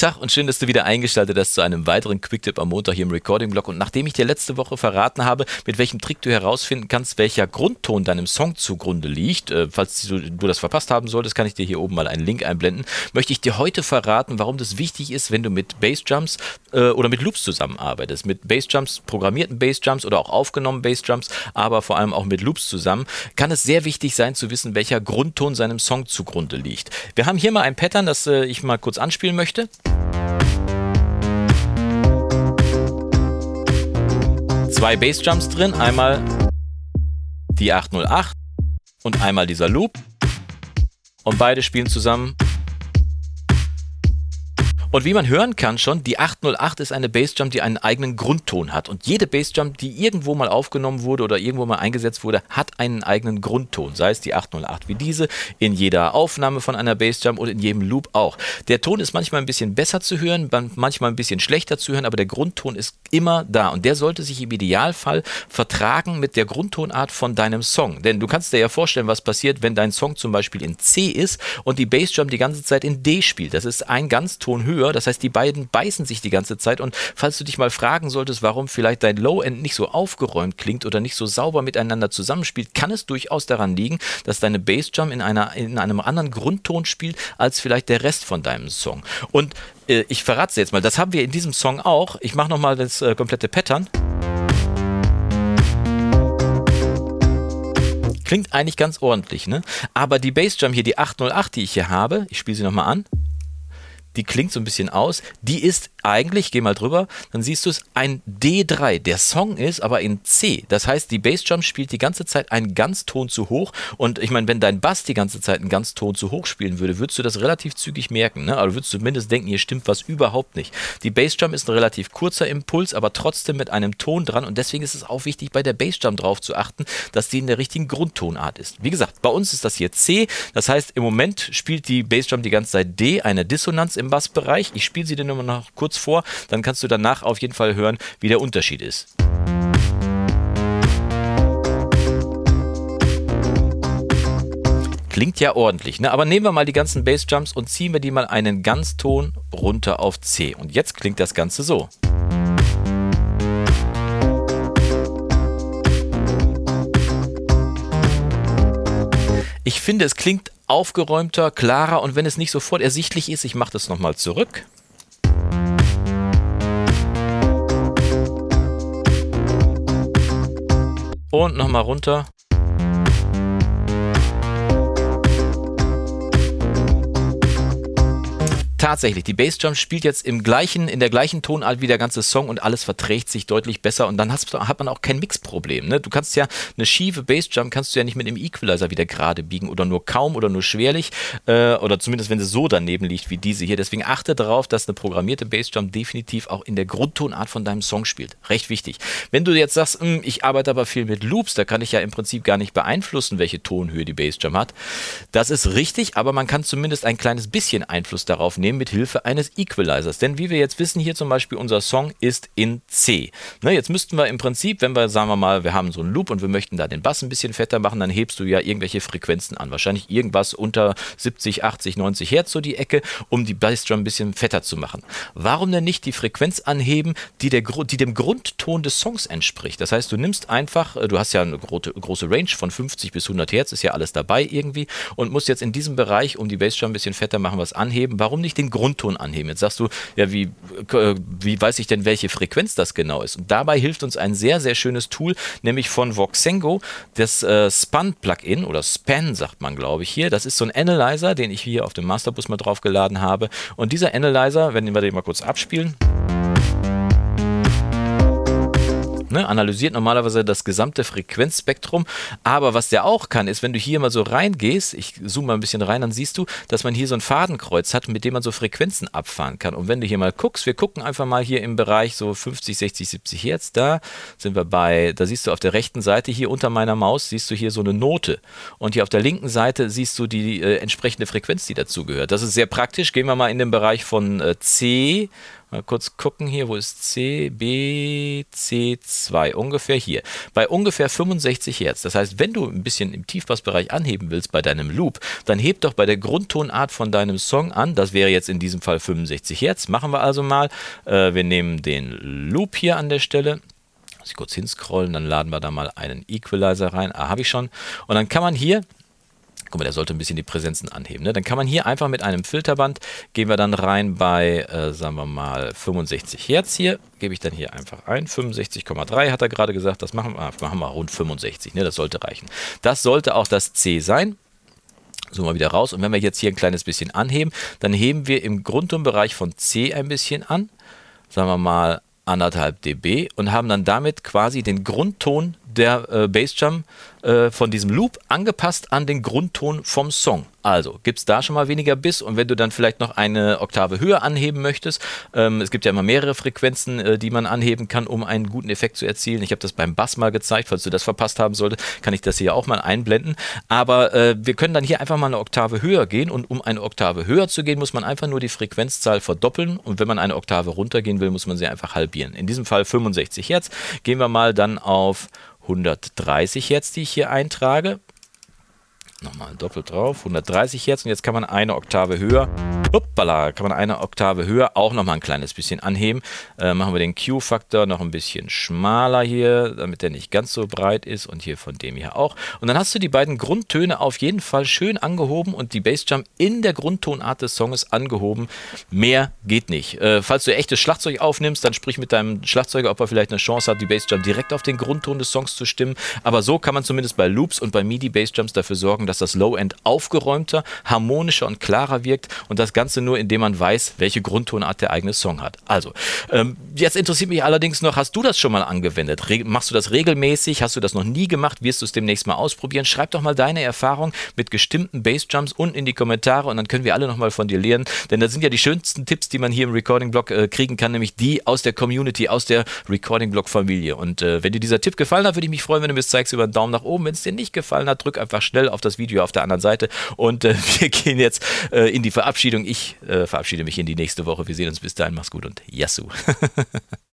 Tag und schön, dass du wieder eingeschaltet hast zu einem weiteren Quicktip am Montag hier im Recording-Blog. Und nachdem ich dir letzte Woche verraten habe, mit welchem Trick du herausfinden kannst, welcher Grundton deinem Song zugrunde liegt, äh, falls du, du, das verpasst haben solltest, kann ich dir hier oben mal einen Link einblenden, möchte ich dir heute verraten, warum das wichtig ist, wenn du mit Bassjumps äh, oder mit Loops zusammenarbeitest. Mit Bassjumps, programmierten Bassjumps oder auch aufgenommenen Bassjumps, aber vor allem auch mit Loops zusammen, kann es sehr wichtig sein zu wissen, welcher Grundton seinem Song zugrunde liegt. Wir haben hier mal ein Pattern, das äh, ich mal kurz anspielen möchte. Zwei Bassjumps drin, einmal die 808 und einmal dieser Loop. Und beide spielen zusammen und wie man hören kann schon, die 808 ist eine Bassdrum, die einen eigenen Grundton hat. Und jede Bassdrum, die irgendwo mal aufgenommen wurde oder irgendwo mal eingesetzt wurde, hat einen eigenen Grundton. Sei es die 808 wie diese, in jeder Aufnahme von einer Bassdrum oder in jedem Loop auch. Der Ton ist manchmal ein bisschen besser zu hören, manchmal ein bisschen schlechter zu hören, aber der Grundton ist immer da. Und der sollte sich im Idealfall vertragen mit der Grundtonart von deinem Song. Denn du kannst dir ja vorstellen, was passiert, wenn dein Song zum Beispiel in C ist und die Bassdrum die ganze Zeit in D spielt. Das ist ein Ganzton höher höher. Das heißt, die beiden beißen sich die ganze Zeit. Und falls du dich mal fragen solltest, warum vielleicht dein Low-End nicht so aufgeräumt klingt oder nicht so sauber miteinander zusammenspielt, kann es durchaus daran liegen, dass deine Bassdrum in, in einem anderen Grundton spielt als vielleicht der Rest von deinem Song. Und äh, ich verrate es jetzt mal, das haben wir in diesem Song auch. Ich mache nochmal das äh, komplette Pattern. Klingt eigentlich ganz ordentlich, ne? Aber die Bassdrum hier, die 808, die ich hier habe, ich spiele sie nochmal an die klingt so ein bisschen aus, die ist eigentlich, geh mal drüber, dann siehst du es, ein D3. Der Song ist aber in C. Das heißt, die Bassdrum spielt die ganze Zeit einen Ganzton zu hoch. Und ich meine, wenn dein Bass die ganze Zeit einen Ganzton zu hoch spielen würde, würdest du das relativ zügig merken. Ne? Also würdest du zumindest denken, hier stimmt was überhaupt nicht. Die Bassdrum ist ein relativ kurzer Impuls, aber trotzdem mit einem Ton dran. Und deswegen ist es auch wichtig, bei der Bassdrum drauf zu achten, dass die in der richtigen Grundtonart ist. Wie gesagt, bei uns ist das hier C. Das heißt, im Moment spielt die Bassdrum die ganze Zeit D, eine Dissonanz im Bassbereich. Ich spiele sie dir nur noch kurz vor, dann kannst du danach auf jeden Fall hören, wie der Unterschied ist. Klingt ja ordentlich, ne? aber nehmen wir mal die ganzen Bassjumps und ziehen wir die mal einen Ganzton runter auf C. Und jetzt klingt das Ganze so. Ich finde, es klingt aufgeräumter, klarer und wenn es nicht sofort ersichtlich ist, ich mache das nochmal zurück. Und nochmal runter. Tatsächlich, die Bassdrum spielt jetzt im gleichen, in der gleichen Tonart wie der ganze Song und alles verträgt sich deutlich besser und dann hast, hat man auch kein Mixproblem. Ne? Du kannst ja eine schiefe Bassdrum kannst du ja nicht mit dem Equalizer wieder gerade biegen oder nur kaum oder nur schwerlich äh, oder zumindest wenn sie so daneben liegt wie diese hier. Deswegen achte darauf, dass eine programmierte Bassdrum definitiv auch in der Grundtonart von deinem Song spielt. Recht wichtig. Wenn du jetzt sagst, hm, ich arbeite aber viel mit Loops, da kann ich ja im Prinzip gar nicht beeinflussen, welche Tonhöhe die Bassdrum hat. Das ist richtig, aber man kann zumindest ein kleines bisschen Einfluss darauf nehmen mit Hilfe eines Equalizers. Denn wie wir jetzt wissen, hier zum Beispiel unser Song ist in C. Ne, jetzt müssten wir im Prinzip, wenn wir, sagen wir mal, wir haben so einen Loop und wir möchten da den Bass ein bisschen fetter machen, dann hebst du ja irgendwelche Frequenzen an. Wahrscheinlich irgendwas unter 70, 80, 90 Hertz so die Ecke, um die Bassdrum ein bisschen fetter zu machen. Warum denn nicht die Frequenz anheben, die, der, die dem Grundton des Songs entspricht? Das heißt, du nimmst einfach, äh, du hast ja eine große Range von 50 bis 100 Hertz, ist ja alles dabei irgendwie und musst jetzt in diesem Bereich, um die Bassdrum ein bisschen fetter machen, was anheben. Warum nicht den Grundton anheben. Jetzt sagst du, ja, wie, äh, wie weiß ich denn, welche Frequenz das genau ist? Und dabei hilft uns ein sehr, sehr schönes Tool, nämlich von Voxengo, das äh, Span-Plugin oder Span sagt man, glaube ich, hier. Das ist so ein Analyzer, den ich hier auf dem Masterbus mal draufgeladen habe. Und dieser Analyzer, wenn wir den mal kurz abspielen, ne, analysiert normalerweise das gesamte Frequenzspektrum. Aber was der auch kann, ist, wenn du hier mal so reingehst, ich zoome mal ein bisschen rein, dann siehst du, dass man hier so ein Fadenkreuz hat, mit dem man so Frequenzen abfahren kann. Und wenn du hier mal guckst, wir gucken einfach mal hier im Bereich so 50, 60, 70 Hertz, da sind wir bei, da siehst du auf der rechten Seite hier unter meiner Maus, siehst du hier so eine Note. Und hier auf der linken Seite siehst du die äh, entsprechende Frequenz, die dazugehört. Das ist sehr praktisch. Gehen wir mal in den Bereich von äh, C Mal kurz gucken hier, wo ist C, B, C2? Ungefähr hier. Bei ungefähr 65 Hertz. Das heißt, wenn du ein bisschen im Tiefbassbereich anheben willst bei deinem Loop, dann heb doch bei der Grundtonart von deinem Song an. Das wäre jetzt in diesem Fall 65 Hertz. Machen wir also mal. Äh, wir nehmen den Loop hier an der Stelle. Muss ich kurz hinscrollen, dann laden wir da mal einen Equalizer rein. Ah, habe ich schon. Und dann kann man hier Guck mal, der sollte ein bisschen die Präsenzen anheben. Ne? Dann kann man hier einfach mit einem Filterband, gehen wir dann rein bei, äh, sagen wir mal, 65 Hertz hier, gebe ich dann hier einfach ein. 65,3 hat er gerade gesagt, das machen wir, machen wir rund 65, ne? das sollte reichen. Das sollte auch das C sein. So mal wieder raus. Und wenn wir jetzt hier ein kleines bisschen anheben, dann heben wir im Grundtonbereich von C ein bisschen an. Sagen wir mal anderthalb dB und haben dann damit quasi den Grundton der äh, Bassdrum äh, von diesem Loop angepasst an den Grundton vom Song. Also gibt es da schon mal weniger Biss und wenn du dann vielleicht noch eine Oktave höher anheben möchtest, ähm, es gibt ja immer mehrere Frequenzen, äh, die man anheben kann, um einen guten Effekt zu erzielen. Ich habe das beim Bass mal gezeigt, falls du das verpasst haben solltest, kann ich das hier auch mal einblenden. Aber äh, wir können dann hier einfach mal eine Oktave höher gehen und um eine Oktave höher zu gehen, muss man einfach nur die Frequenzzahl verdoppeln und wenn man eine Oktave runtergehen will, muss man sie einfach halbieren. In diesem Fall 65 Hertz. Gehen wir mal dann auf 130 Hertz, die ich hier eintrage. Nochmal doppelt drauf, 130 Hertz und jetzt kann man eine Oktave höher Hoppala, kann man eine Oktave höher auch noch mal ein kleines bisschen anheben. Äh, machen wir den Q-Faktor noch ein bisschen schmaler hier, damit der nicht ganz so breit ist und hier von dem hier auch. Und dann hast du die beiden Grundtöne auf jeden Fall schön angehoben und die Bassjump in der Grundtonart des Songs angehoben. Mehr geht nicht. Äh, falls du echtes Schlagzeug aufnimmst, dann sprich mit deinem Schlagzeuger, ob er vielleicht eine Chance hat, die Bassjump direkt auf den Grundton des Songs zu stimmen. Aber so kann man zumindest bei Loops und bei MIDI-Bassjumps dafür sorgen, dass das Low-End aufgeräumter, harmonischer und klarer wirkt und das Ganze nur, indem man weiß, welche Grundtonart der eigene Song hat. Also, ähm, jetzt interessiert mich allerdings noch, hast du das schon mal angewendet? Re machst du das regelmäßig? Hast du das noch nie gemacht? Wirst du es demnächst mal ausprobieren? Schreib doch mal deine Erfahrung mit gestimmten Bassjumps unten in die Kommentare und dann können wir alle nochmal von dir lernen. Denn das sind ja die schönsten Tipps, die man hier im Recording-Blog äh, kriegen kann, nämlich die aus der Community, aus der Recording-Blog-Familie. Und äh, wenn dir dieser Tipp gefallen hat, würde ich mich freuen, wenn du mir es zeigst über einen Daumen nach oben. Wenn es dir nicht gefallen hat, drück einfach schnell auf das Video auf der anderen Seite. Und äh, wir gehen jetzt äh, in die Verabschiedung. Ich äh, verabschiede mich in die nächste Woche. Wir sehen uns bis dahin. Mach's gut und Yassou.